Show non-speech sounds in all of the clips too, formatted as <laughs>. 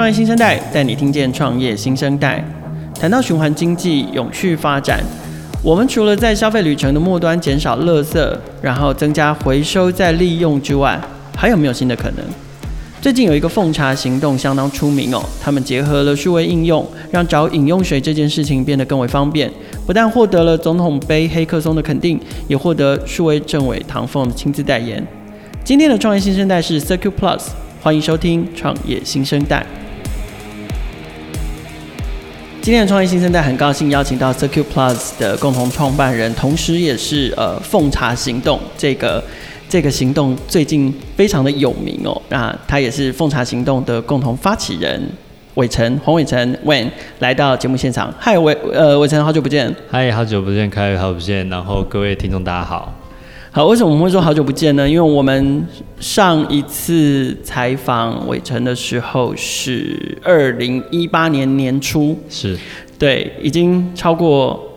创业新生代带你听见创业新生代。谈到循环经济、永续发展，我们除了在消费旅程的末端减少垃圾，然后增加回收再利用之外，还有没有新的可能？最近有一个奉茶行动相当出名哦，他们结合了数位应用，让找饮用水这件事情变得更为方便。不但获得了总统杯黑客松的肯定，也获得数位政委唐凤亲自代言。今天的创业新生代是 Circuit Plus，欢迎收听创业新生代。今天的创业新生代很高兴邀请到 Circuit Plus 的共同创办人，同时也是呃奉茶行动这个。这个行动最近非常的有名哦，那他也是奉茶行动的共同发起人，伟成黄伟成 When 来到节目现场。嗨，伟呃伟成，好久不见。嗨，好久不见，凯宇好久不见。然后各位听众大家好。好，为什么我们会说好久不见呢？因为我们上一次采访伟成的时候是二零一八年年初，是对，已经超过。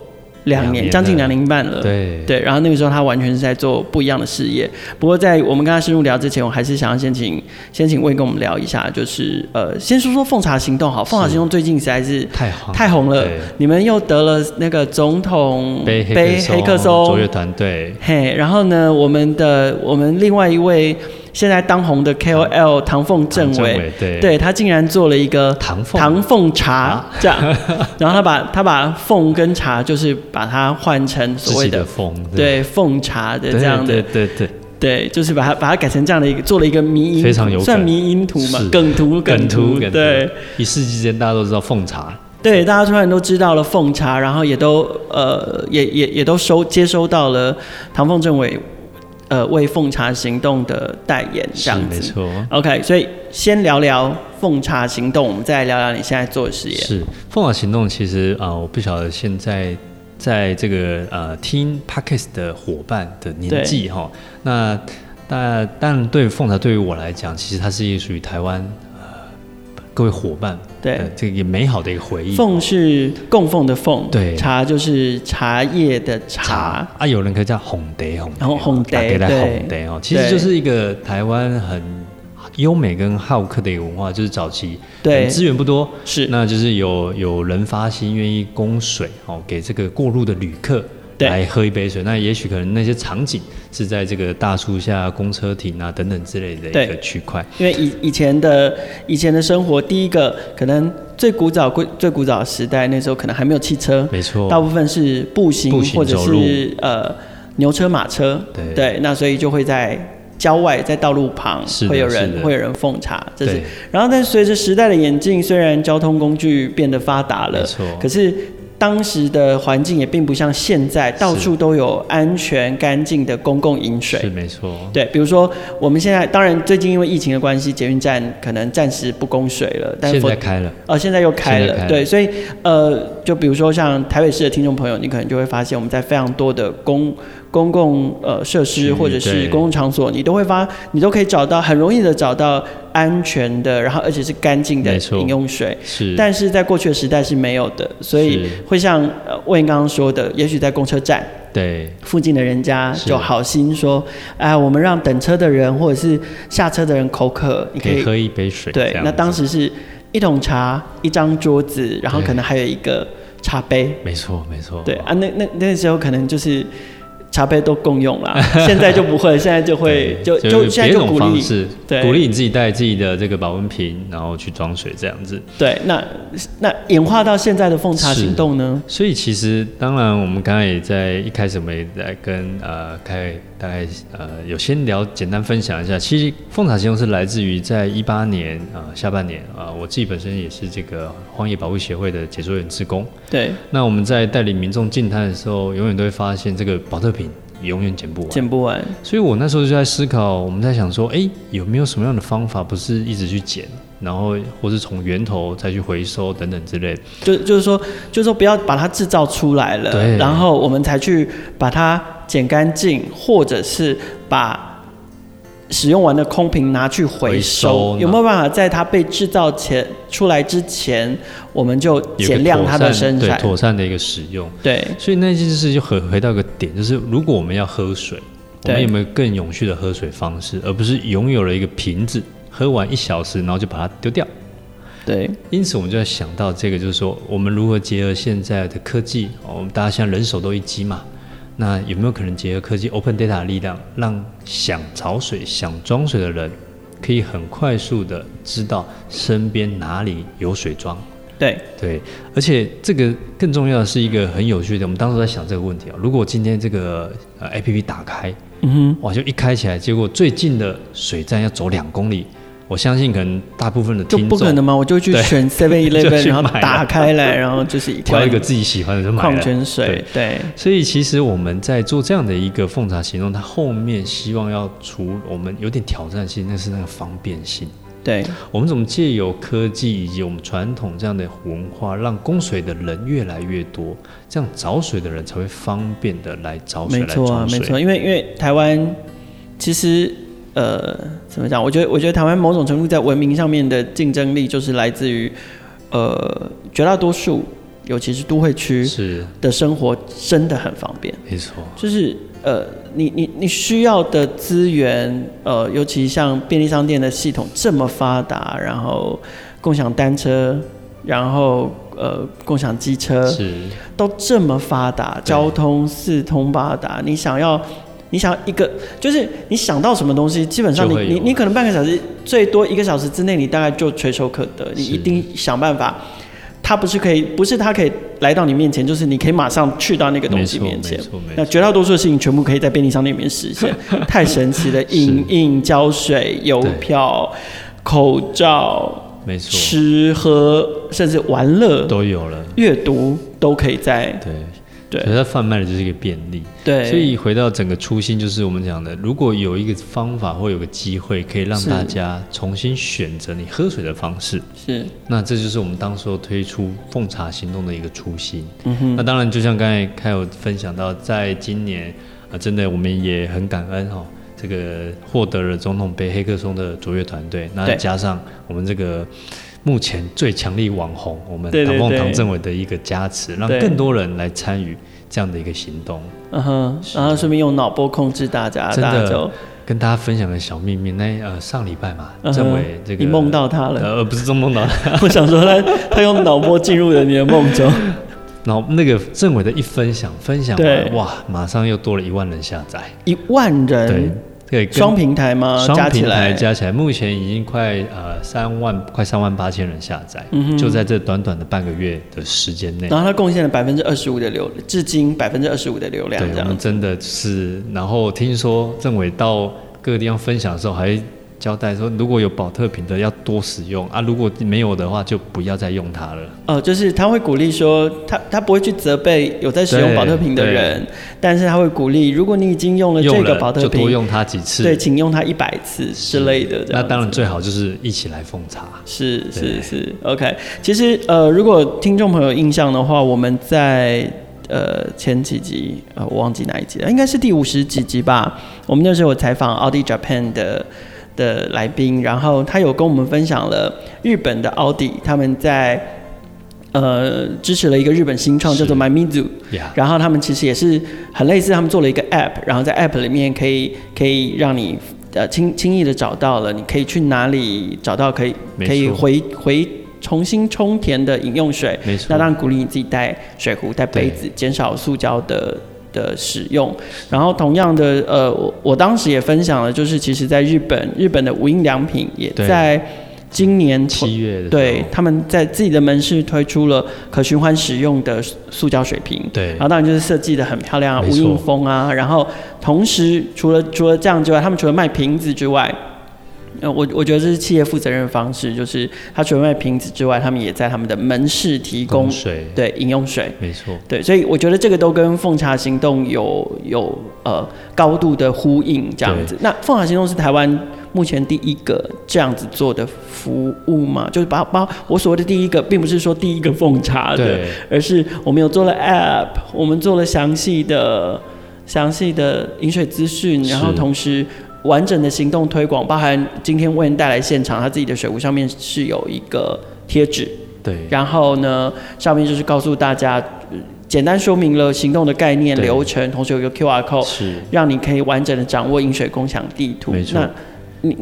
两年，将近两年半了。对对，然后那个时候他完全是在做不一样的事业。不过在我们跟他深入聊之前，我还是想要先请先请 Wayne 跟我们聊一下，就是呃，先说说奉茶行动好。奉茶行动最近实在是太红太红了，你们又得了那个总统杯黑客松卓越团队。嘿，然后呢，我们的我们另外一位。现在当红的 KOL 唐凤政委，对，对他竟然做了一个唐凤。唐凤茶这样，<laughs> 然后他把他把凤跟茶就是把它换成所谓的凤，对。凤茶的这样的，对对对对，就是把它把它改成这样的一个，做了一个迷因，非常有算迷因图嘛，梗图梗图，对，一时之间大家都知道凤茶，对，大家突然都知道了凤茶，然后也都呃也也也都收接收到了唐凤政委。呃，为奉茶行动的代言这样子，没错。OK，所以先聊聊奉茶行动，我们再聊聊你现在做的事业。是奉茶行动，其实啊、呃，我不晓得现在在这个呃听 Podcast 的伙伴的年纪哈。那但但对奉茶对于我来讲，其实它是一个属于台湾呃。各位伙伴，对，这个也美好的一个回忆。奉是供奉的奉，对，茶就是茶叶的茶，啊，有人可以叫红蝶红，然后红蝶对，红蝶哦，其实就是一个台湾很优美跟好客的一个文化，就是早期对。资源不多，是，那就是有有人发心愿意供水哦，给这个过路的旅客。来喝一杯水，那也许可能那些场景是在这个大树下、公车亭啊等等之类的一个区块。因为以以前的以前的生活，第一个可能最古早、最古早的时代，那时候可能还没有汽车，没错，大部分是步行，步行或者是呃牛车、马车，对。对，那所以就会在郊外，在道路旁会有人会有人奉茶，这是。然后，但随着时代的演进，虽然交通工具变得发达了，没错，可是。当时的环境也并不像现在，到处都有安全干净的公共饮水。是没错。对，比如说我们现在，当然最近因为疫情的关系，捷运站可能暂时不供水了，但现在开了。呃，现在又开了。开了对，所以呃，就比如说像台北市的听众朋友，你可能就会发现我们在非常多的公公共呃设施或者是公共场所，你都会发，你都可以找到很容易的找到安全的，然后而且是干净的饮用水。是，但是在过去的时代是没有的，所以会像呃 Wayne 刚刚说的，也许在公车站对附近的人家就好心说，哎，我们让等车的人或者是下车的人口渴，你可以喝一杯水。对，那当时是一桶茶，一张桌子，然后可能还有一个茶杯。没错，没错。对啊，那那那时候可能就是。茶杯都共用了，<laughs> 现在就不会，现在就会就就，就现在就鼓励，对，鼓励你自己带自己的这个保温瓶，然后去装水这样子。对，那那演化到现在的奉茶行动呢？所以其实当然，我们刚才也在一开始我们也在跟呃开大概呃有先聊，简单分享一下。其实奉茶行动是来自于在一八年啊、呃、下半年啊、呃，我自己本身也是这个荒野保护协会的解说员职工。对，那我们在带领民众进滩的时候，永远都会发现这个保特瓶。永远剪不完，剪不完。所以我那时候就在思考，我们在想说，哎、欸，有没有什么样的方法，不是一直去剪，然后或是从源头再去回收等等之类。就就是说，就是说，不要把它制造出来了，然后我们才去把它剪干净，或者是把。使用完的空瓶拿去回收，回收有没有办法在它被制造前出来之前，我们就减量它的生产，对，妥善的一个使用。对，所以那件事就回回到一个点，就是如果我们要喝水，我们有没有更永续的喝水方式，而不是拥有了一个瓶子，喝完一小时然后就把它丢掉？对，因此我们就要想到这个，就是说我们如何结合现在的科技，我们大家现在人手都一机嘛，那有没有可能结合科技 Open Data 的力量，让想找水、想装水的人可以很快速的知道身边哪里有水装？对对，而且这个更重要的是一个很有趣的，我们当时在想这个问题啊，如果今天这个呃 APP 打开，嗯哼，哇，就一开起来，结果最近的水站要走两公里，我相信可能大部分的听众就不可能吗？我就去 <laughs> 选 Seven Eleven，然后打开来，然后就是挑一个自己喜欢的就买矿泉水。对，对所以其实我们在做这样的一个奉茶行动，它后面希望要除我们有点挑战性，那是那个方便性。对，我们怎么借由科技以及我们传统这样的文化，让供水的人越来越多，这样找水的人才会方便的来找水，没错啊，没错，因为因为台湾其实呃怎么讲？我觉得我觉得台湾某种程度在文明上面的竞争力，就是来自于呃绝大多数，尤其是都会区是的生活真的很方便，没错，就是。呃，你你你需要的资源，呃，尤其像便利商店的系统这么发达，然后共享单车，然后呃共享机车，是都这么发达，交通四通八达。你想要，你想一个，就是你想到什么东西，基本上你你你可能半个小时，最多一个小时之内，你大概就垂手可得。你一定想办法。它不是可以，不是它可以来到你面前，就是你可以马上去到那个东西面前。那绝大多数的事情全部可以在便利商店里面实现，<laughs> 太神奇了！影印、胶水、邮票、口罩，没错，吃喝，甚至玩乐都有了，阅读都可以在对。所以它贩卖的就是一个便利。对，所以回到整个初心，就是我们讲的，如果有一个方法或有个机会，可以让大家重新选择你喝水的方式，是，那这就是我们当时候推出奉茶行动的一个初心。嗯哼。那当然，就像刚才开有分享到，在今年啊，真的我们也很感恩哈，这个获得了总统杯黑客松的卓越团队，那加上我们这个。目前最强力网红，我们唐凤唐政委的一个加持，让更多人来参与这样的一个行动。嗯哼，然后顺便用脑波控制大家，真的跟大家分享个小秘密。那呃上礼拜嘛，政委这个你梦到他了，呃不是真梦到他，<laughs> 我想说他他用脑波进入了你的梦中。<laughs> 然后那个政委的一分享，分享完哇，马上又多了一万人下载，一万人。对。对，双平台吗？双平台加起来，目前已经快呃三万，快三万八千人下载，嗯，就在这短短的半个月的时间内。然后它贡献了百分之二十五的流，至今百分之二十五的流量。对，我们真的是。然后听说政委到各个地方分享的时候还。交代说，如果有保特瓶的要多使用啊，如果没有的话就不要再用它了。哦、呃，就是他会鼓励说，他他不会去责备有在使用保特瓶的人，但是他会鼓励，如果你已经用了这个保特瓶，就多用它几次，对，请用它一百次之类的。那当然最好就是一起来奉茶。是是是，OK。其实呃，如果听众朋友印象的话，我们在呃前几集呃我忘记哪一集了，应该是第五十几集吧。我们那时候有采访 Audi Japan 的。的来宾，然后他有跟我们分享了日本的奥迪，他们在呃支持了一个日本新创叫做 MyMizu，然后他们其实也是很类似，他们做了一个 App，然后在 App 里面可以可以让你呃轻轻易的找到了，你可以去哪里找到可以可以回回重新充填的饮用水，没错，那当然鼓励你自己带水壶、带杯子，减少塑胶的。的使用，然后同样的，呃，我我当时也分享了，就是其实在日本，日本的无印良品也在今年七月的，对，他们在自己的门市推出了可循环使用的塑胶水瓶，对，然后当然就是设计的很漂亮啊，无印风啊，然后同时除了除了这样之外，他们除了卖瓶子之外。呃，我我觉得这是企业负责任的方式，就是他除了卖瓶子之外，他们也在他们的门市提供水，对，饮用水，没错，对，所以我觉得这个都跟奉茶行动有有呃高度的呼应，这样子。那奉茶行动是台湾目前第一个这样子做的服务嘛？就是把把我所谓的第一个，并不是说第一个奉茶的，而是我们有做了 App，我们做了详细的详细的饮水资讯，然后同时。完整的行动推广，包含今天为人带来现场，他自己的水壶上面是有一个贴纸，对，然后呢，上面就是告诉大家，简单说明了行动的概念流程，同时有一个 QR code，是。让你可以完整的掌握饮水共享地图。没错，那你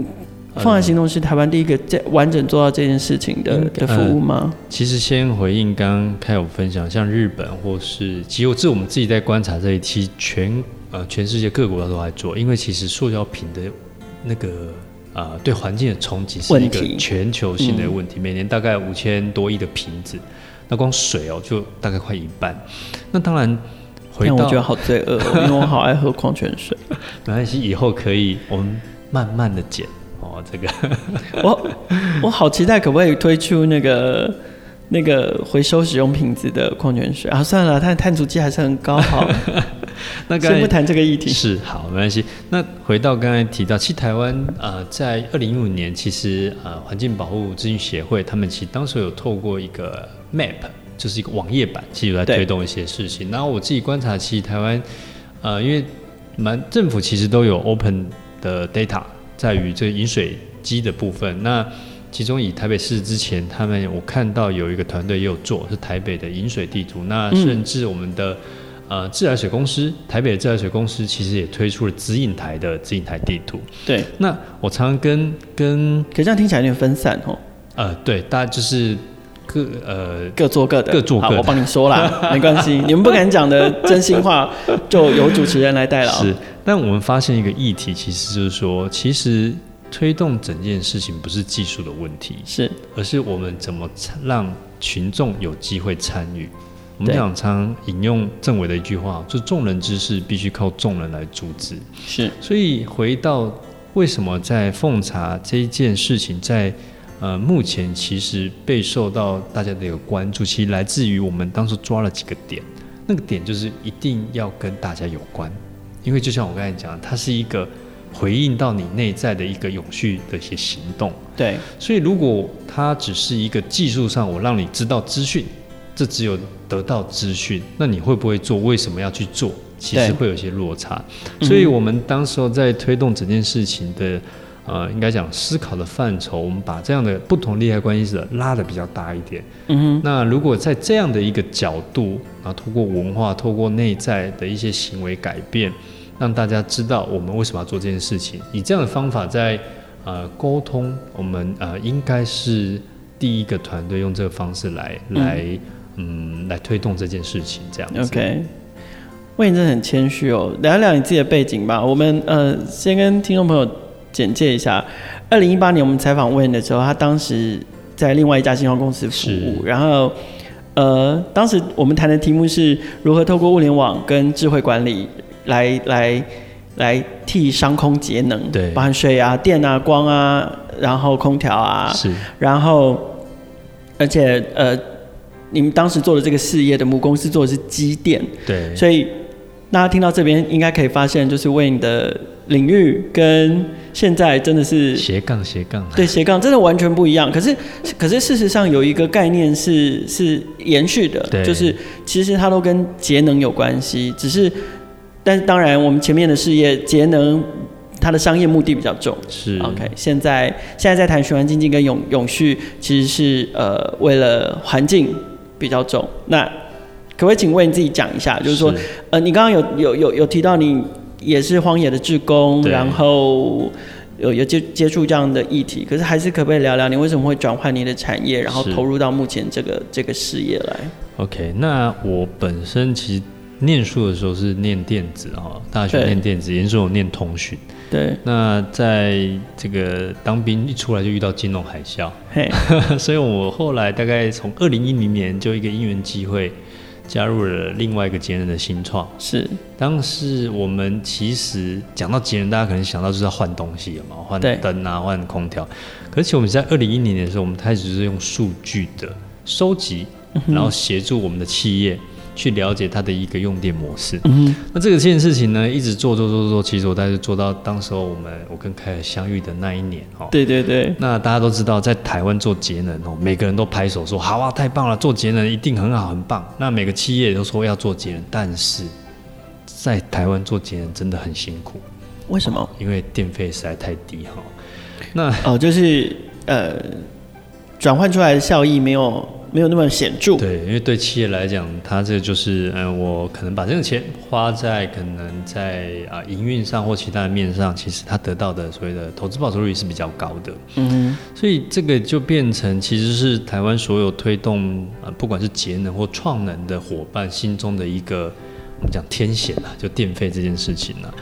放在行动是台湾第一个在完整做到这件事情的、嗯、的服务吗？呃、其实先回应刚刚开有分享，像日本或是，其实这我们自己在观察这一期全呃全世界各国都在做，因为其实塑胶品的那个呃对环境的冲击是一个全球性的问题，嗯、每年大概五千多亿的瓶子，那光水哦就大概快一半。那当然回到，但我觉得好罪恶、哦，因为我好爱喝矿泉水。<laughs> 没关系，以后可以我们慢慢的减。哦，这个我我好期待，可不可以推出那个那个回收使用瓶子的矿泉水啊？算了，它的碳足迹还是很高，好，<laughs> <laughs> 那先不谈这个议题。是好，没关系。那回到刚才提到，其实台湾呃，在二零一五年，其实呃，环境保护资讯协会他们其实当时有透过一个 Map，就是一个网页版，其实有在推动一些事情。然后我自己观察，其实台湾呃，因为蛮政府其实都有 Open 的 Data。在于这个饮水机的部分，那其中以台北市之前，他们我看到有一个团队也有做，是台北的饮水地图。那甚至我们的、嗯、呃自来水公司，台北的自来水公司其实也推出了指引台的指引台地图。对，那我常常跟跟，可这样听起来有点分散哦。呃，对，大家就是各呃各做各的，各做各的。我帮你说啦，<laughs> 没关系，你们不敢讲的真心话，<laughs> 就由主持人来代劳。是。但我们发现一个议题，其实就是说，其实推动整件事情不是技术的问题，是，而是我们怎么让群众有机会参与。我们两常引用政委的一句话，就众人之事必须靠众人来组织。是，所以回到为什么在奉茶这一件事情在，在呃目前其实备受到大家的一个关注，其实来自于我们当时抓了几个点，那个点就是一定要跟大家有关。因为就像我刚才讲，它是一个回应到你内在的一个永续的一些行动。对，所以如果它只是一个技术上，我让你知道资讯，这只有得到资讯，那你会不会做？为什么要去做？其实会有一些落差。所以我们当时候在推动整件事情的。呃，应该讲思考的范畴，我们把这样的不同利害关系者拉的比较大一点。嗯哼。那如果在这样的一个角度，啊，通过文化，透过内在的一些行为改变，让大家知道我们为什么要做这件事情，以这样的方法在呃沟通，我们呃应该是第一个团队用这个方式来、嗯、来嗯来推动这件事情，这样子。OK。魏你真的很谦虚哦，聊一聊你自己的背景吧。我们呃先跟听众朋友。简介一下，二零一八年我们采访 Wayne 的时候，他当时在另外一家新创公司服务，然后呃，当时我们谈的题目是如何透过物联网跟智慧管理来来来替商空节能，对，包含水啊、电啊、光啊，然后空调啊，是，然后而且呃，你们当时做的这个事业的母公司做的是机电，对，所以大家听到这边应该可以发现，就是 Wayne 的领域跟现在真的是斜杠斜杠，对斜杠真的完全不一样。可是可是事实上有一个概念是是延续的，就是其实它都跟节能有关系。只是，但是当然我们前面的事业节能，它的商业目的比较重。是 OK。现在现在在谈循环经济跟永永续，其实是呃为了环境比较重。那可不可以请问你自己讲一下，就是说呃你刚刚有有有有提到你。也是荒野的志工，然后有有接接触这样的议题，可是还是可不可以聊聊你为什么会转换你的产业，然后投入到目前这个这个事业来？OK，那我本身其实念书的时候是念电子哈，大学念电子，研究所念通讯。对。那在这个当兵一出来就遇到金融海啸，<laughs> 所以我后来大概从二零一零年就一个因缘机会。加入了另外一个节能的新创，是。当时我们其实讲到节能，大家可能想到就是要换东西了嘛，换灯啊，换空调。可是其实我们在二零一零年的时候，我们开始是用数据的收集，然后协助我们的企业。去了解它的一个用电模式。嗯，那这个件事情呢，一直做做做做，其实我大概做到当时候我们我跟凯尔相遇的那一年哦。对对对。那大家都知道，在台湾做节能哦，每个人都拍手说好啊，太棒了，做节能一定很好很棒。那每个企业都说要做节能，但是在台湾做节能真的很辛苦。为什么？因为电费实在太低哈。那哦，就是呃。转换出来的效益没有没有那么显著。对，因为对企业来讲，它这个就是，嗯，我可能把这个钱花在可能在啊营运上或其他的面上，其实它得到的所谓的投资报酬率是比较高的。嗯，所以这个就变成其实是台湾所有推动啊，不管是节能或创能的伙伴心中的一个我们讲天险啊，就电费这件事情呢、啊。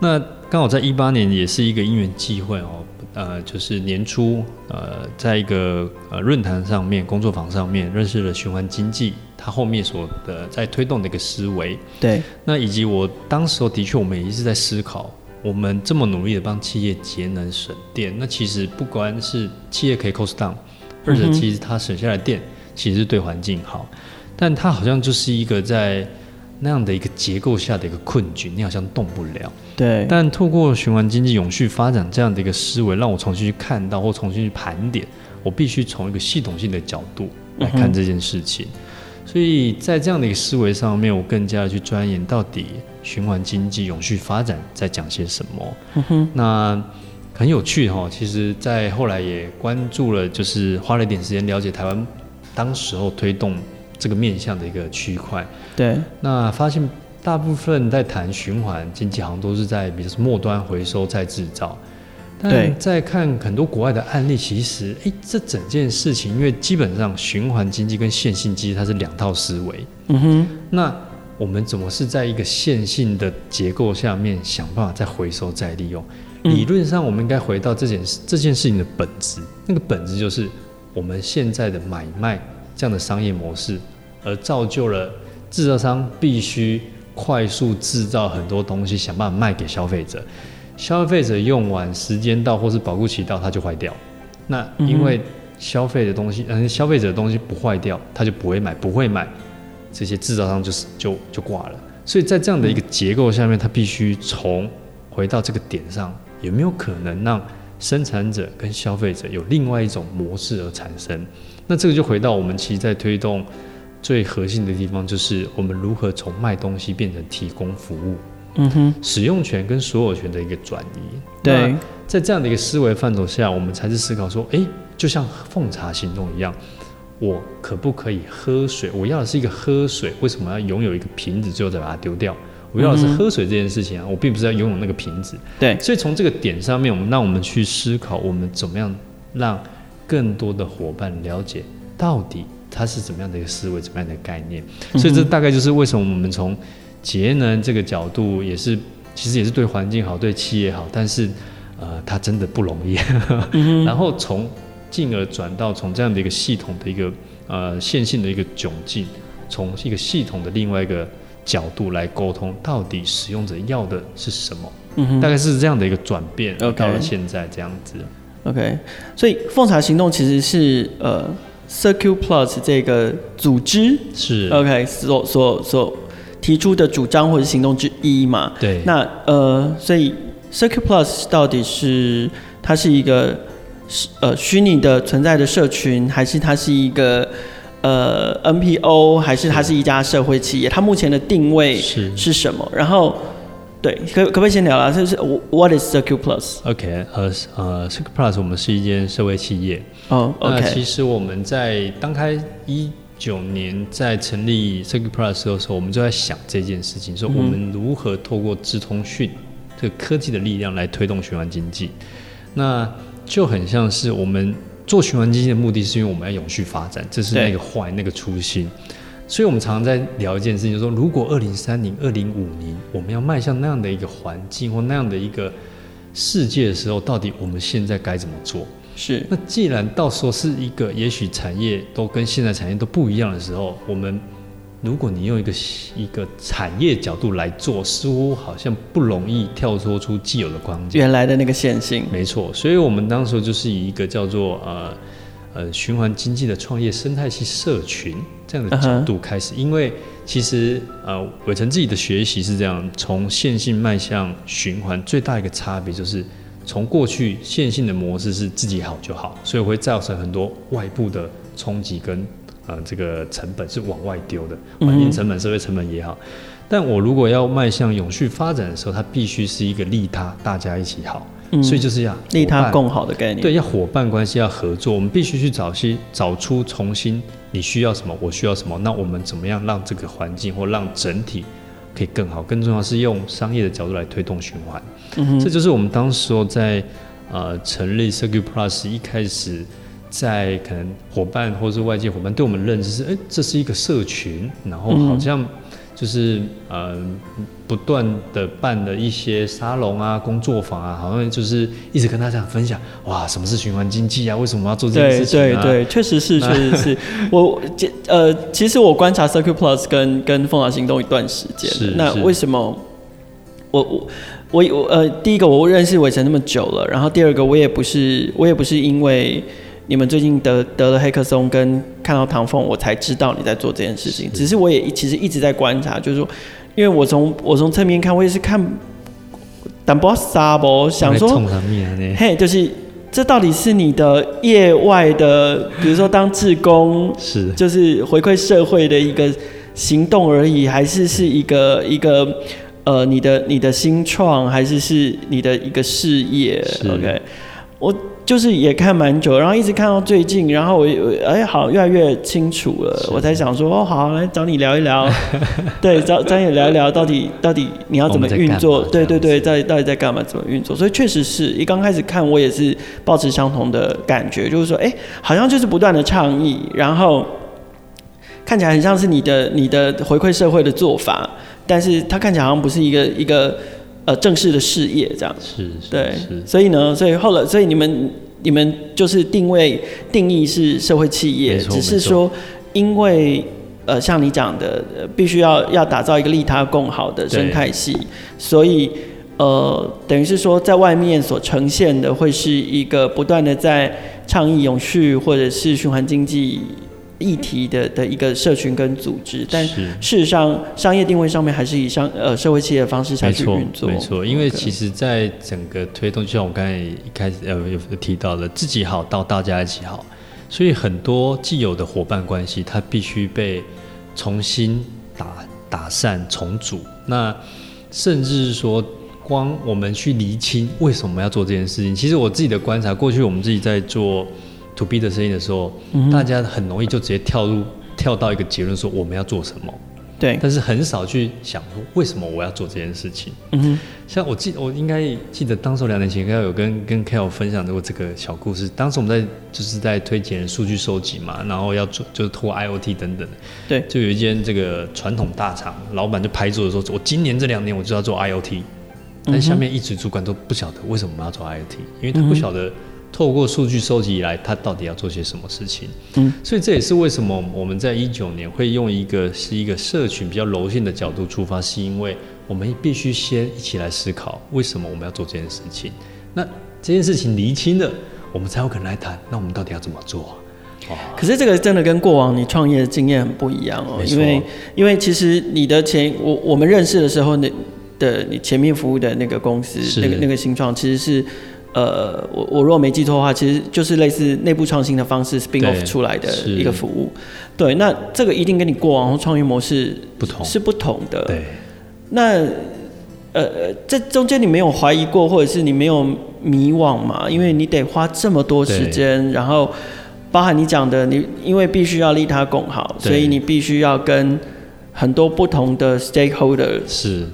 那刚好在一八年也是一个因缘际会哦。呃，就是年初，呃，在一个呃论坛上面、工作坊上面认识了循环经济，它后面所的在推动的一个思维。对。那以及我当时候的确，我们也一直在思考，我们这么努力的帮企业节能省电，那其实不管是企业可以 cost down，或者其实它省下来电，其实是对环境好，但它好像就是一个在。那样的一个结构下的一个困局，你好像动不了。对。但透过循环经济永续发展这样的一个思维，让我重新去看到或重新去盘点，我必须从一个系统性的角度来看这件事情。嗯、所以在这样的一个思维上面，我更加的去钻研到底循环经济永续发展在讲些什么。嗯哼。那很有趣哈，其实，在后来也关注了，就是花了一点时间了解台湾当时候推动。这个面向的一个区块，对，那发现大部分在谈循环经济，好像都是在比如说末端回收再制造。但在看很多国外的案例，其实，哎，这整件事情，因为基本上循环经济跟线性经济它是两套思维。嗯哼。那我们怎么是在一个线性的结构下面想办法再回收再利用？嗯、理论上，我们应该回到这件事这件事情的本质，那个本质就是我们现在的买卖。这样的商业模式，而造就了制造商必须快速制造很多东西，想办法卖给消费者。消费者用完，时间到或是保固期到，它就坏掉。那因为消费的东西，嗯，消费者的东西不坏掉，他就不会买，不会买，这些制造商就是就就挂了。所以在这样的一个结构下面，他必须从回到这个点上，有没有可能让生产者跟消费者有另外一种模式而产生？那这个就回到我们其实在推动最核心的地方，就是我们如何从卖东西变成提供服务。嗯哼，使用权跟所有权的一个转移。对，在这样的一个思维范畴下，我们才是思考说，哎，就像奉茶行动一样，我可不可以喝水？我要的是一个喝水，为什么要拥有一个瓶子，最后再把它丢掉？我要的是喝水这件事情啊，我并不是要拥有那个瓶子。对，所以从这个点上面，我们让我们去思考，我们怎么样让。更多的伙伴了解到底它是怎么样的一个思维，怎么样的概念，所以这大概就是为什么我们从节能这个角度，也是其实也是对环境好，对企业好，但是呃，它真的不容易。<laughs> 然后从进而转到从这样的一个系统的一个呃线性的一个窘境，从一个系统的另外一个角度来沟通，到底使用者要的是什么？大概是这样的一个转变，到了现在这样子。OK，所以奉茶行动其实是呃，Circuit Plus 这个组织是 OK 所所所提出的主张或者行动之一嘛？对。那呃，所以 Circuit Plus 到底是它是一个呃虚拟的存在的社群，还是它是一个呃 NPO，还是它是一家社会企业？它目前的定位是是什么？然后。对，可可不可以先聊啦？就是 What is Circuit Plus？OK，呃呃，Circuit Plus 我们是一间社会企业。哦、oh,，OK。那其实我们在刚开一九年在成立 Circuit Plus 的时候，我们就在想这件事情，说我们如何透过智通讯这个科技的力量来推动循环经济。那就很像是我们做循环经济的目的是因为我们要永续发展，这是那个坏那个初心。所以，我们常常在聊一件事情，就是说，如果二零三零、二零五零，我们要迈向那样的一个环境或那样的一个世界的时候，到底我们现在该怎么做？是。那既然到时候是一个，也许产业都跟现在产业都不一样的时候，我们如果你用一个一个产业角度来做，似乎好像不容易跳脱出既有的框架，原来的那个线性。没错。所以我们当时就是以一个叫做呃。呃，循环经济的创业生态系社群这样的角度开始，uh -huh. 因为其实呃，伟成自己的学习是这样，从线性迈向循环，最大一个差别就是从过去线性的模式是自己好就好，所以会造成很多外部的冲击跟呃这个成本是往外丢的，环境成本、社会成本也好。但我如果要迈向永续发展的时候，它必须是一个利他，大家一起好。嗯，所以就是要利他共好的概念。对，要伙伴关系，要合作。我们必须去找些找出重新你需要什么，我需要什么，那我们怎么样让这个环境或让整体可以更好？更重要是用商业的角度来推动循环。嗯，这就是我们当时候在呃成立 Circuit Plus 一开始，在可能伙伴或是外界伙伴对我们认知是，哎，这是一个社群，然后好像。就是呃，不断的办了一些沙龙啊、工作坊啊，好像就是一直跟大家分享，哇，什么是循环经济啊？为什么要做这件事情啊？对对对，确实是，确实是。<laughs> 我呃，其实我观察 Circuit Plus 跟跟凤凰行动一段时间，是那为什么我我我我呃，第一个我认识伟成那么久了，然后第二个我也不是我也不是因为。你们最近得得了黑客松，跟看到唐凤，我才知道你在做这件事情。只是我也其实一直在观察，就是说，因为我从我从侧面看，我也是看，但不沙不想说，嘿，就是这到底是你的业外的，比如说当志工，是就是回馈社会的一个行动而已，还是是一个一个呃你的你的新创，还是是你的一个事业？OK，我。就是也看蛮久，然后一直看到最近，然后我哎好越来越清楚了，我才想说哦好来找你聊一聊，<laughs> 对找找你聊一聊到底 <laughs> 到底你要怎么运作？对对对，到底到底在干嘛？怎么运作？所以确实是一刚开始看我也是保持相同的感觉，就是说哎好像就是不断的倡议，然后看起来很像是你的你的回馈社会的做法，但是它看起来好像不是一个一个。呃，正式的事业这样。是，是，对，所以呢，所以后来，所以你们你们就是定位定义是社会企业，只是说，因为呃，像你讲的，必须要要打造一个利他共好的生态系，所以呃，等于是说，在外面所呈现的会是一个不断的在倡议永续或者是循环经济。议题的的一个社群跟组织，但事实上商业定位上面还是以商呃社会企业的方式下去运作。没错，因为其实，在整个推动，就像我刚才一开始呃有提到的，自己好到大家一起好，所以很多既有的伙伴关系，它必须被重新打打散重组。那甚至是说，光我们去厘清为什么要做这件事情，其实我自己的观察，过去我们自己在做。To B 的生意的时候，嗯，大家很容易就直接跳入跳到一个结论，说我们要做什么。对，但是很少去想说为什么我要做这件事情。嗯哼，像我记，我应该记得当时两年前，应该有跟跟 Kyle 分享过这个小故事。当时我们在就是在推荐数据收集嘛，然后要做就是拖 IoT 等等。对，就有一间这个传统大厂，老板就拍桌子说：“我今年这两年我就要做 IoT。”但下面一直主管都不晓得为什么我们要做 IoT，因为他不晓得。透过数据收集以来，他到底要做些什么事情？嗯，所以这也是为什么我们在一九年会用一个是一个社群比较柔性的角度出发，是因为我们必须先一起来思考为什么我们要做这件事情。那这件事情厘清了，我们才有可能来谈。那我们到底要怎么做？哦，可是这个真的跟过往你创业的经验很不一样哦，因为因为其实你的前我我们认识的时候，那的你前面服务的那个公司，那个那个新创其实是。呃，我我如果没记错的话，其实就是类似内部创新的方式 spin off 出来的一个服务。对，那这个一定跟你过往创业模式不同，是不同的。对，那呃，这中间你没有怀疑过，或者是你没有迷惘嘛？因为你得花这么多时间，然后包含你讲的，你因为必须要利他共好，所以你必须要跟很多不同的 stakeholder 是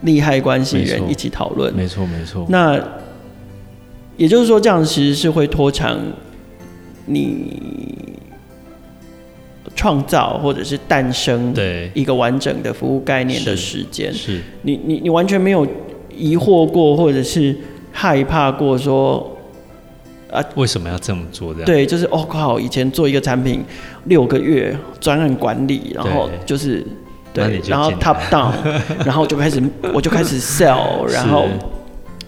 利害关系人一起讨论。没错，没错。那也就是说，这样其实是会拖长你创造或者是诞生对一个完整的服务概念的时间。是，你你你完全没有疑惑过，或者是害怕过说啊，为什么要这么做？这样对，就是哦靠，以前做一个产品六个月专案管理，然后就是对，然后 top down，然后就开始我就开始 <laughs> sell，然后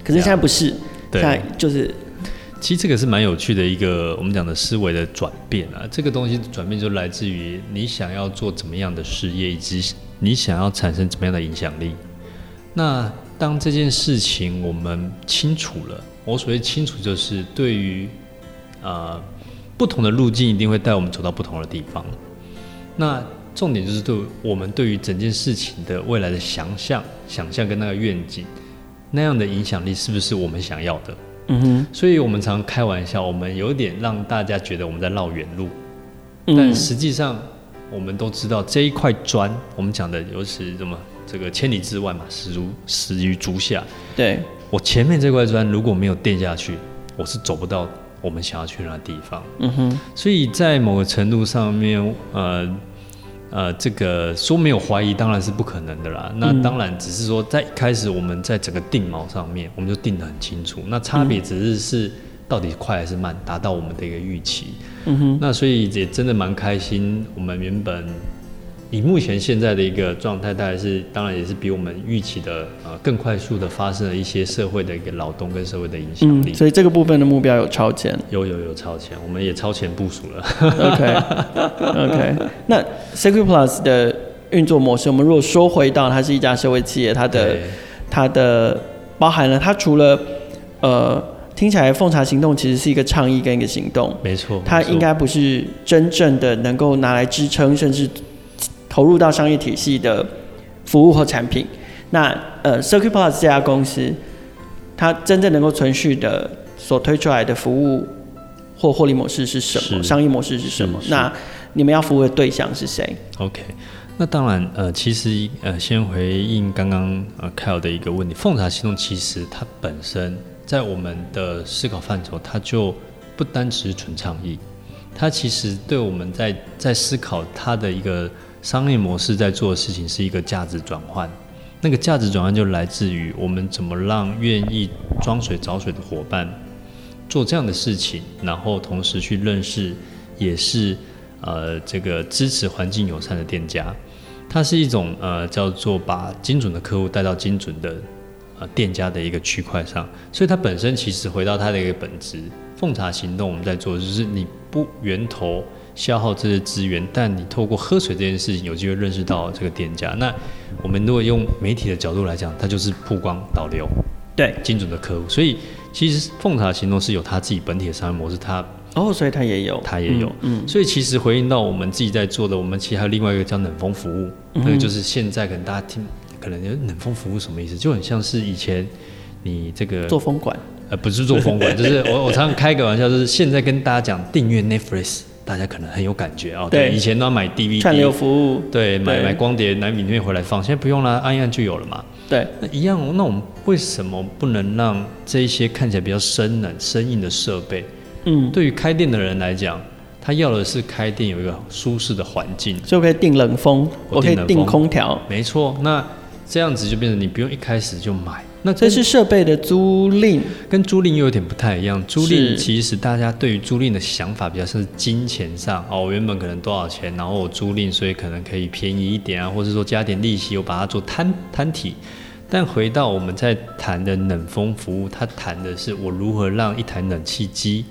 可是现在不是。对，就是，其实这个是蛮有趣的一个我们讲的思维的转变啊。这个东西的转变就来自于你想要做怎么样的事业，以及你想要产生怎么样的影响力。那当这件事情我们清楚了，我所谓清楚就是对于呃不同的路径一定会带我们走到不同的地方。那重点就是对我们对于整件事情的未来的想象、想象跟那个愿景。那样的影响力是不是我们想要的？嗯哼，所以我们常开玩笑，我们有点让大家觉得我们在绕远路，嗯、但实际上我们都知道这一块砖，我们讲的尤其什么这个千里之外嘛，始如始于足下。对，我前面这块砖如果没有垫下去，我是走不到我们想要去那地方。嗯哼，所以在某个程度上面，呃。呃，这个说没有怀疑当然是不可能的啦。那当然只是说在一开始我们在整个定锚上面，我们就定得很清楚。那差别只是是到底快还是慢，达到我们的一个预期。嗯哼。那所以也真的蛮开心，我们原本。以目前现在的一个状态，大概是当然也是比我们预期的呃更快速的发生了一些社会的一个劳动跟社会的影响力。嗯，所以这个部分的目标有超前，有有有超前，我们也超前部署了。<laughs> OK OK，那 Security Plus 的运作模式，我们如果说回到它是一家社会企业，它的它的包含了它除了呃听起来奉茶行动其实是一个倡议跟一个行动，没错，它应该不是真正的能够拿来支撑，甚至。投入到商业体系的服务或产品，那呃，Circuit Plus 这家公司，它真正能够存续的所推出来的服务或获利模式是什么？商业模式是什么？那你们要服务的对象是谁？OK，那当然呃，其实呃，先回应刚刚呃 Kyle 的一个问题，奉茶行动其实它本身在我们的思考范畴，它就不单只是纯倡议，它其实对我们在在思考它的一个。商业模式在做的事情是一个价值转换，那个价值转换就来自于我们怎么让愿意装水找水的伙伴做这样的事情，然后同时去认识也是呃这个支持环境友善的店家，它是一种呃叫做把精准的客户带到精准的呃店家的一个区块上，所以它本身其实回到它的一个本质，奉茶行动我们在做就是你不源头。消耗这些资源，但你透过喝水这件事情有机会认识到这个店家。那我们如果用媒体的角度来讲，它就是曝光导流，对精准的客户。所以其实奉茶行动是有它自己本体的商业模式，它哦，所以它也有，它也有，嗯。嗯，所以其实回应到我们自己在做的，我们其实还有另外一个叫冷风服务，嗯、那个就是现在可能大家听，可能冷风服务什么意思？就很像是以前你这个做风管，呃，不是做风管，就是我我常常开个玩笑，就是现在跟大家讲订阅 Netflix。大家可能很有感觉哦，对，以前都要买 DVD 串流服务，对，买买光碟、买影片回来放，现在不用了，按一按就有了嘛。对，那一样，那我们为什么不能让这一些看起来比较生冷、生硬的设备，嗯，对于开店的人来讲，他要的是开店有一个舒适的环境，就可以定冷风，我可以定空调，没错，那这样子就变成你不用一开始就买。那这是设备的租赁，跟租赁又有点不太一样。租赁其实大家对于租赁的想法比较是金钱上哦，我原本可能多少钱，然后我租赁，所以可能可以便宜一点啊，或者说加点利息，我把它做摊摊体。但回到我们在谈的冷风服务，它谈的是我如何让一台冷气机。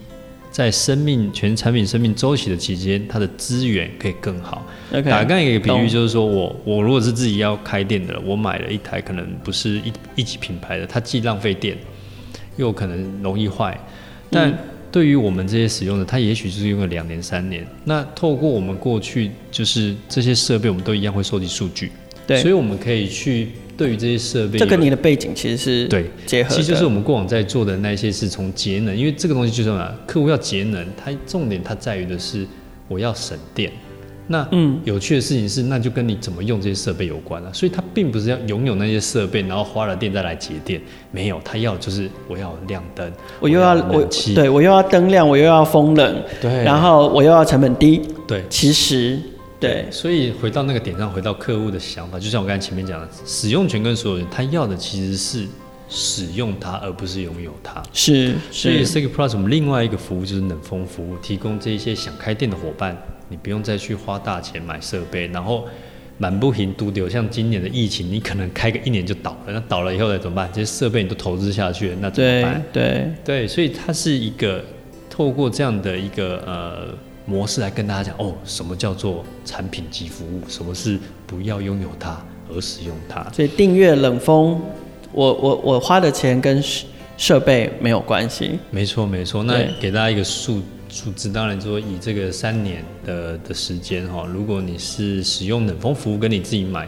在生命全产品生命周期的期间，它的资源可以更好。Okay, 打刚一个比喻，就是说我我如果是自己要开店的，我买了一台可能不是一一级品牌的，它既浪费电，又可能容易坏。但对于我们这些使用者，它也许就是用了两年三年。那透过我们过去就是这些设备，我们都一样会收集数据，对，所以我们可以去。对于这些设备，这跟你的背景其实是对结合，其实就是我们过往在做的那些是从节能，因为这个东西就是什么，客户要节能，它重点它在于的是我要省电。那嗯，有趣的事情是，那就跟你怎么用这些设备有关了。所以它并不是要拥有那些设备，然后花了电再来节电，没有，它要就是我要亮灯，我又要我对我又要灯亮，我又要风冷，对，然后我又要成本低，对，其实。对，所以回到那个点上，回到客户的想法，就像我刚才前面讲的，使用权跟所有人，他要的其实是使用它，而不是拥有它。是，所以 Security Plus 我们另外一个服务就是冷风服务，提供这一些想开店的伙伴，你不用再去花大钱买设备，然后满不平都丢。像今年的疫情，你可能开个一年就倒了，那倒了以后再怎么办？这些设备你都投资下去了，那怎么办？对对对，所以它是一个透过这样的一个呃。模式来跟大家讲哦，什么叫做产品及服务？什么是不要拥有它而使用它？所以订阅冷风，我我我花的钱跟设备没有关系。没错没错，那给大家一个数数字，当然说以这个三年的的时间哈，如果你是使用冷风服务跟你自己买，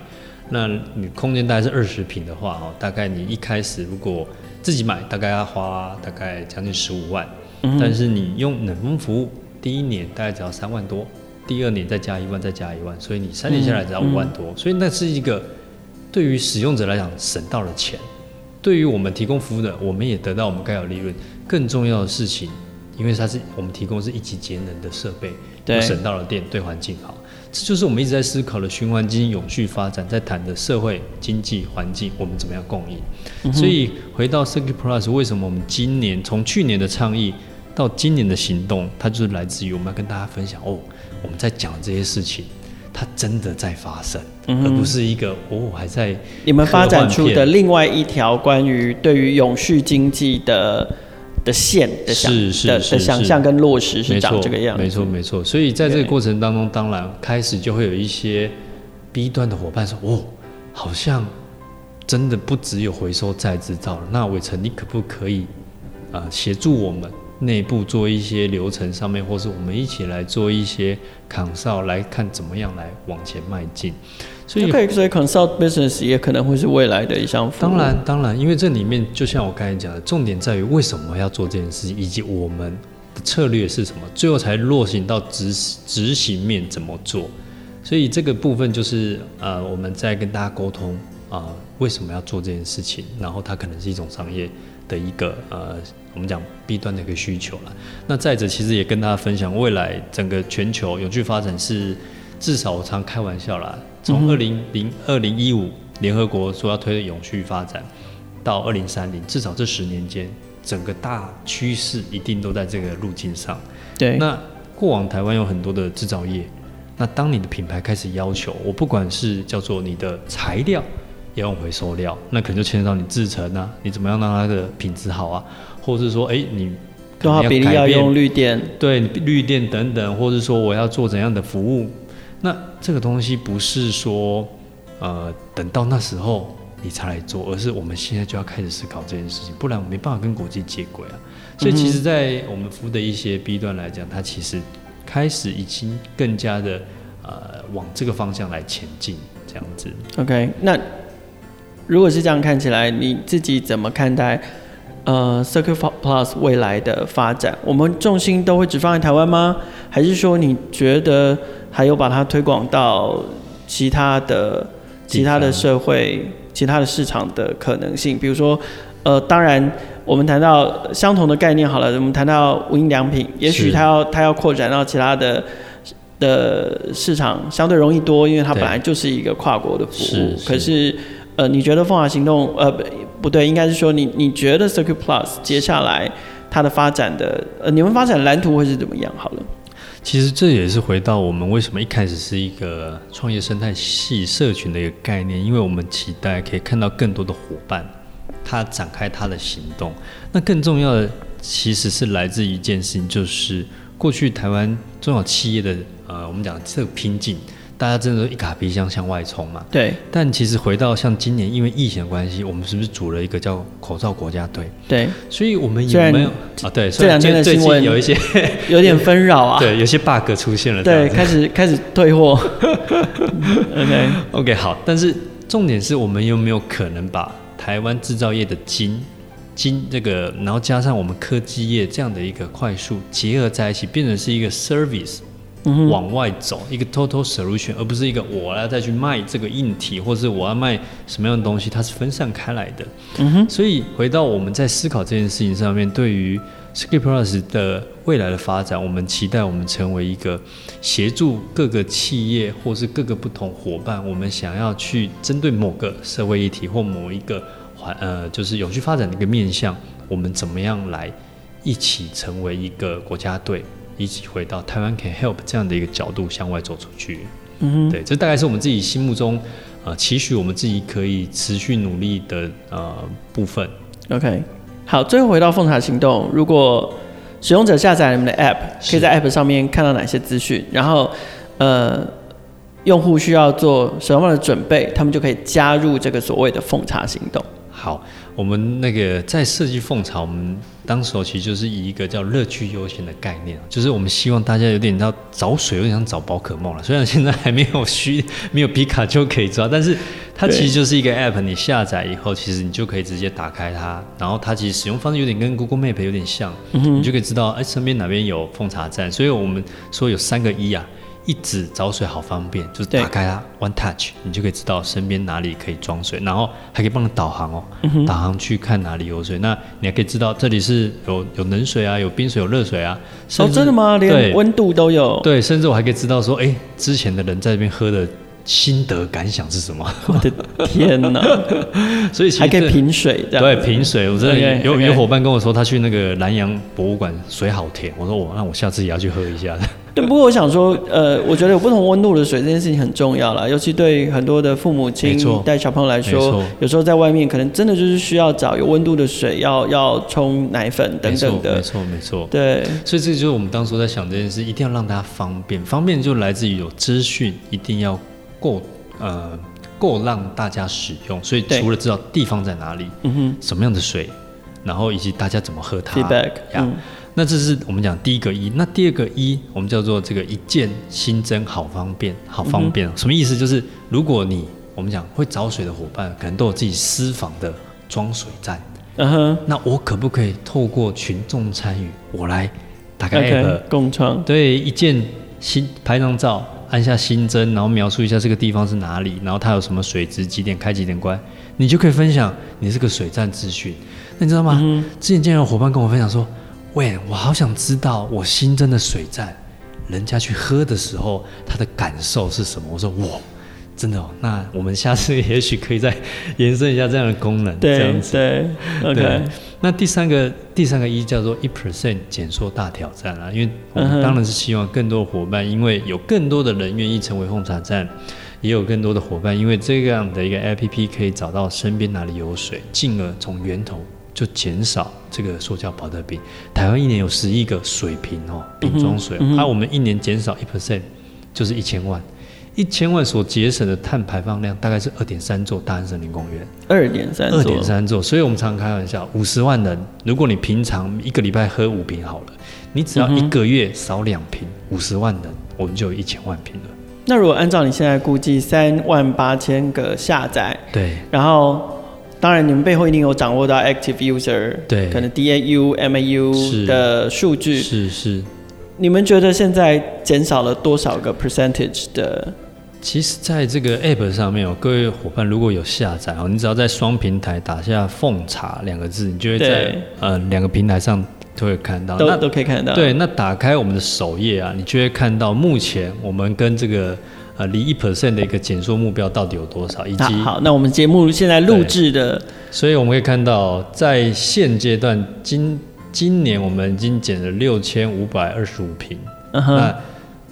那你空间大概是二十平的话哦，大概你一开始如果自己买大概要花大概将近十五万，嗯、但是你用冷风服务，第一年大概只要三万多，第二年再加一万，再加一万，所以你三年下来只要五万多，嗯嗯、所以那是一个对于使用者来讲省到了钱，对于我们提供服务的，我们也得到我们该有利润。更重要的事情，因为它是我们提供是一级节能的设备，对，省到了电，对环境好。这就是我们一直在思考的循环经济永续发展，在谈的社会经济环境，我们怎么样共赢？嗯、所以回到 Circuit Plus，为什么我们今年从去年的倡议到今年的行动，它就是来自于我们要跟大家分享哦，我们在讲这些事情，它真的在发生，嗯、而不是一个哦还在你们发展出的另外一条关于对于永续经济的。的线的想的的想象跟落实是长这个样子，没错没错。所以在这个过程当中，当然开始就会有一些 B 端的伙伴说：“哦，好像真的不只有回收再制造了。”那伟成，你可不可以啊协助我们内部做一些流程上面，或是我们一起来做一些 consult 来看怎么样来往前迈进？所以可以，所以 consult business 也可能会是未来的一项。当然，当然，因为这里面就像我刚才讲的，重点在于为什么要做这件事情，以及我们的策略是什么，最后才落行到执执行面怎么做。所以这个部分就是呃，我们在跟大家沟通啊、呃，为什么要做这件事情，然后它可能是一种商业的一个呃，我们讲 B 端的一个需求了。那再者，其实也跟大家分享，未来整个全球永续发展是至少我常开玩笑啦。从二零零二零一五联合国说要推的永续发展，到二零三零，至少这十年间，整个大趋势一定都在这个路径上。对。那过往台湾有很多的制造业，那当你的品牌开始要求，我不管是叫做你的材料要用回收料，那可能就牵涉到你制成啊，你怎么样让它的品质好啊，或者是说，哎、欸，你多少比例要用绿电？对，绿电等等，或者是说我要做怎样的服务？那这个东西不是说，呃，等到那时候你才来做，而是我们现在就要开始思考这件事情，不然我没办法跟国际接轨啊。所以其实，在我们服务的一些 B 端来讲，它其实开始已经更加的呃往这个方向来前进，这样子。OK，那如果是这样看起来，你自己怎么看待呃 Circuit Plus 未来的发展？我们重心都会只放在台湾吗？还是说你觉得？还有把它推广到其他的、其他的社会、其他的市场的可能性，比如说，呃，当然，我们谈到相同的概念好了，我们谈到无印良品，也许它要它要扩展到其他的的市场，相对容易多，因为它本来就是一个跨国的服务。是是可是，呃，你觉得凤华行动，呃，不不对，应该是说你你觉得 Circuit Plus 接下来它的发展的，呃，你们发展蓝图会是怎么样？好了。其实这也是回到我们为什么一开始是一个创业生态系社群的一个概念，因为我们期待可以看到更多的伙伴，他展开他的行动。那更重要的其实是来自一件事情，就是过去台湾中小企业的呃，我们讲这个瓶颈。大家真的都一卡皮箱向外冲嘛？对。但其实回到像今年，因为疫情的关系，我们是不是组了一个叫口罩国家队？对。所以我们有没有啊？对。这两天的新闻有一些 <laughs> 有点纷扰啊。<laughs> 对，有些 bug 出现了。对，开始开始退货。<laughs> OK OK 好，但是重点是我们有没有可能把台湾制造业的精精这个，然后加上我们科技业这样的一个快速结合在一起，变成是一个 service。往外走一个 total solution，而不是一个我要再去卖这个硬体，或是我要卖什么样的东西，它是分散开来的。嗯哼，所以回到我们在思考这件事情上面，对于 Circuit Plus 的未来的发展，我们期待我们成为一个协助各个企业或是各个不同伙伴，我们想要去针对某个社会议题或某一个环呃，就是永续发展的一个面向，我们怎么样来一起成为一个国家队。一起回到台湾 can help 这样的一个角度向外走出去，嗯哼，对，这大概是我们自己心目中呃期许我们自己可以持续努力的呃部分。OK，好，最后回到奉茶行动，如果使用者下载你们的 App，可以在 App 上面看到哪些资讯，然后呃用户需要做什么样的准备，他们就可以加入这个所谓的奉茶行动。好，我们那个在设计凤巢，我们当时其实就是以一个叫乐趣优先的概念，就是我们希望大家有点要找水，有点像找宝可梦了。虽然现在还没有需 <laughs> 没有皮卡丘可以抓，但是它其实就是一个 app，你下载以后，其实你就可以直接打开它，然后它其实使用方式有点跟 Google Map 有点像，嗯、你就可以知道哎身边哪边有奉茶站。所以我们说有三个一啊。一指找水好方便，就是打开它，One Touch，你就可以知道身边哪里可以装水，然后还可以帮你导航哦，嗯、导航去看哪里有水。那你还可以知道这里是有有冷水啊，有冰水，有热水啊。哦，真的吗？连温度都有。对，甚至我还可以知道说，哎，之前的人在这边喝的心得感想是什么？我的天哪！<laughs> 所以还可以品水，对，品水。我真的有.有伙伴跟我说，他去那个南洋博物馆，水好甜。我说我那我下次也要去喝一下。对，不过我想说，呃，我觉得有不同温度的水这件事情很重要啦，尤其对很多的父母亲带小朋友来说，有时候在外面可能真的就是需要找有温度的水，要要冲奶粉等等的。没错，没错。对，所以这就是我们当初在想这件事，一定要让大家方便，方便就来自于有资讯，一定要够呃够让大家使用。所以除了知道地方在哪里，嗯哼，什么样的水，然后以及大家怎么喝它，feedback，嗯。那这是我们讲第一个一，那第二个一，我们叫做这个一键新增，好方便，好方便。嗯、什么意思？就是如果你我们讲会找水的伙伴，可能都有自己私房的装水站。嗯哼。那我可不可以透过群众参与，我来打开 app、okay, 共创？对，一键新拍张照，按下新增，然后描述一下这个地方是哪里，然后它有什么水质，几点开几点关，你就可以分享你这个水站资讯。那你知道吗？嗯、之前竟然有伙伴跟我分享说。喂，我好想知道我新增的水站，人家去喝的时候，他的感受是什么？我说哇，真的哦，那我们下次也许可以再延伸一下这样的功能，对这样子。对，OK 对。那第三个第三个一叫做一 percent 减缩大挑战啊，因为我们当然是希望更多伙伴，因为有更多的人愿意成为红茶站，也有更多的伙伴，因为这样的一个 APP 可以找到身边哪里有水，进而从源头。就减少这个塑胶保特瓶。台湾一年有十亿个水瓶哦，瓶装水。那、我们一年减少一 percent，就是一千万。一千万所节省的碳排放量大概是二点三座大安森林公园。二点三。二点三座。所以我们常常开玩笑，五十万人，如果你平常一个礼拜喝五瓶好了，你只要一个月少两瓶，五十万人，我们就有一千万瓶了。那如果按照你现在估计，三万八千个下载，对，然后。当然，你们背后一定有掌握到 active user，对，可能 DAU、MAU 的数据。是是。你们觉得现在减少了多少个 percentage 的？其实，在这个 app 上面哦，各位伙伴如果有下载哦，你只要在双平台打下“奉茶”两个字，你就会在呃两个平台上都会看到，都都可以看到。对，那打开我们的首页啊，你就会看到目前我们跟这个。呃，离一 percent 的一个减缩目标到底有多少？以及好，那我们节目现在录制的，所以我们可以看到，在现阶段，今今年我们已经减了六千五百二十五瓶。嗯哼。那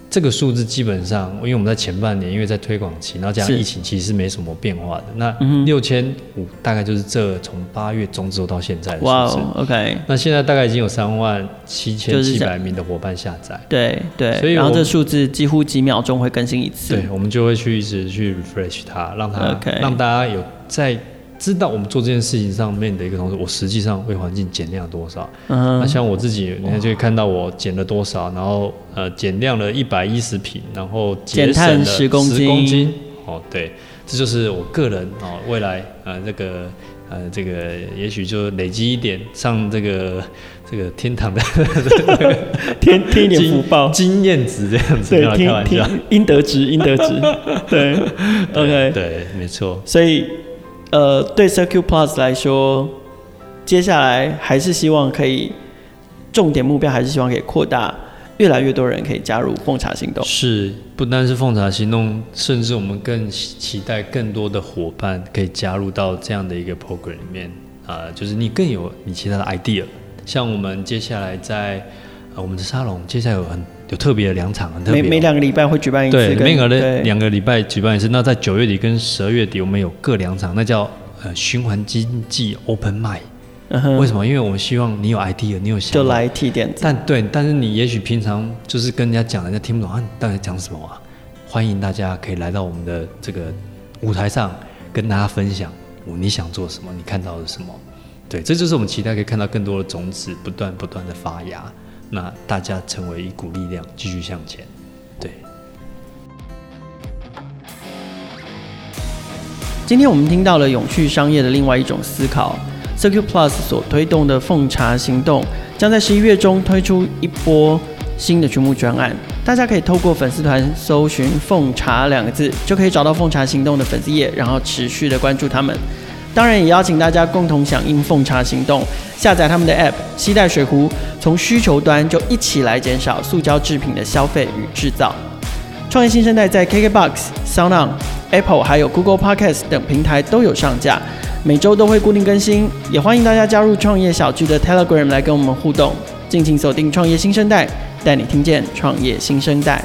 这个数字基本上，因为我们在前半年，因为在推广期，然后加上疫情，其实是没什么变化的。那六千五大概就是这从八月中之后到现在的数字。哇，OK。那现在大概已经有三万七千七百名的伙伴下载。对对。所以，然后这数字几乎几秒钟会更新一次。对，我们就会去一直去 refresh 它，让它让大家有在。知道我们做这件事情上面的一个同时，我实际上为环境减量多少？嗯，那像我自己，你看就会看到我减了多少，然后呃减量了一百一十瓶，然后节省了十公斤。哦，对，这就是我个人哦，未来呃这个呃这个也许就累积一点上这个这个天堂的天天一点福报经验值这样子，对，开玩笑，应得值应得值，对，OK，对，没错，所以。呃，对 CirQ Plus 来说，接下来还是希望可以重点目标，还是希望可以扩大，越来越多人可以加入奉茶行动。是，不单是奉茶行动，甚至我们更期待更多的伙伴可以加入到这样的一个 program 里面啊、呃，就是你更有你其他的 idea，像我们接下来在呃我们的沙龙，接下来有很。有特别的两场，很特别、哦。每每两个礼拜会举办一次。对，每个的两个礼拜举办一次。那在九月底跟十二月底，我们有各两场，那叫呃循环经济 Open Mind。为什么？因为我们希望你有 idea，你有想法。就来提点。但对，但是你也许平常就是跟人家讲，人家听不懂啊，你到底讲什么啊？欢迎大家可以来到我们的这个舞台上，跟大家分享你想做什么，你看到了什么。对，这就是我们期待可以看到更多的种子不断不断的发芽。那大家成为一股力量，继续向前。对。今天我们听到了永续商业的另外一种思考，CircuPlus Plus 所推动的奉茶行动将在十一月中推出一波新的群募专案，大家可以透过粉丝团搜寻“奉茶”两个字，就可以找到奉茶行动的粉丝页，然后持续的关注他们。当然，也邀请大家共同响应奉茶行动，下载他们的 App，携带水壶，从需求端就一起来减少塑胶制品的消费与制造。创业新生代在 KKBOX、SoundOn、Apple 还有 Google Podcast 等平台都有上架，每周都会固定更新，也欢迎大家加入创业小聚的 Telegram 来跟我们互动。敬请锁定创业新生代，带你听见创业新生代。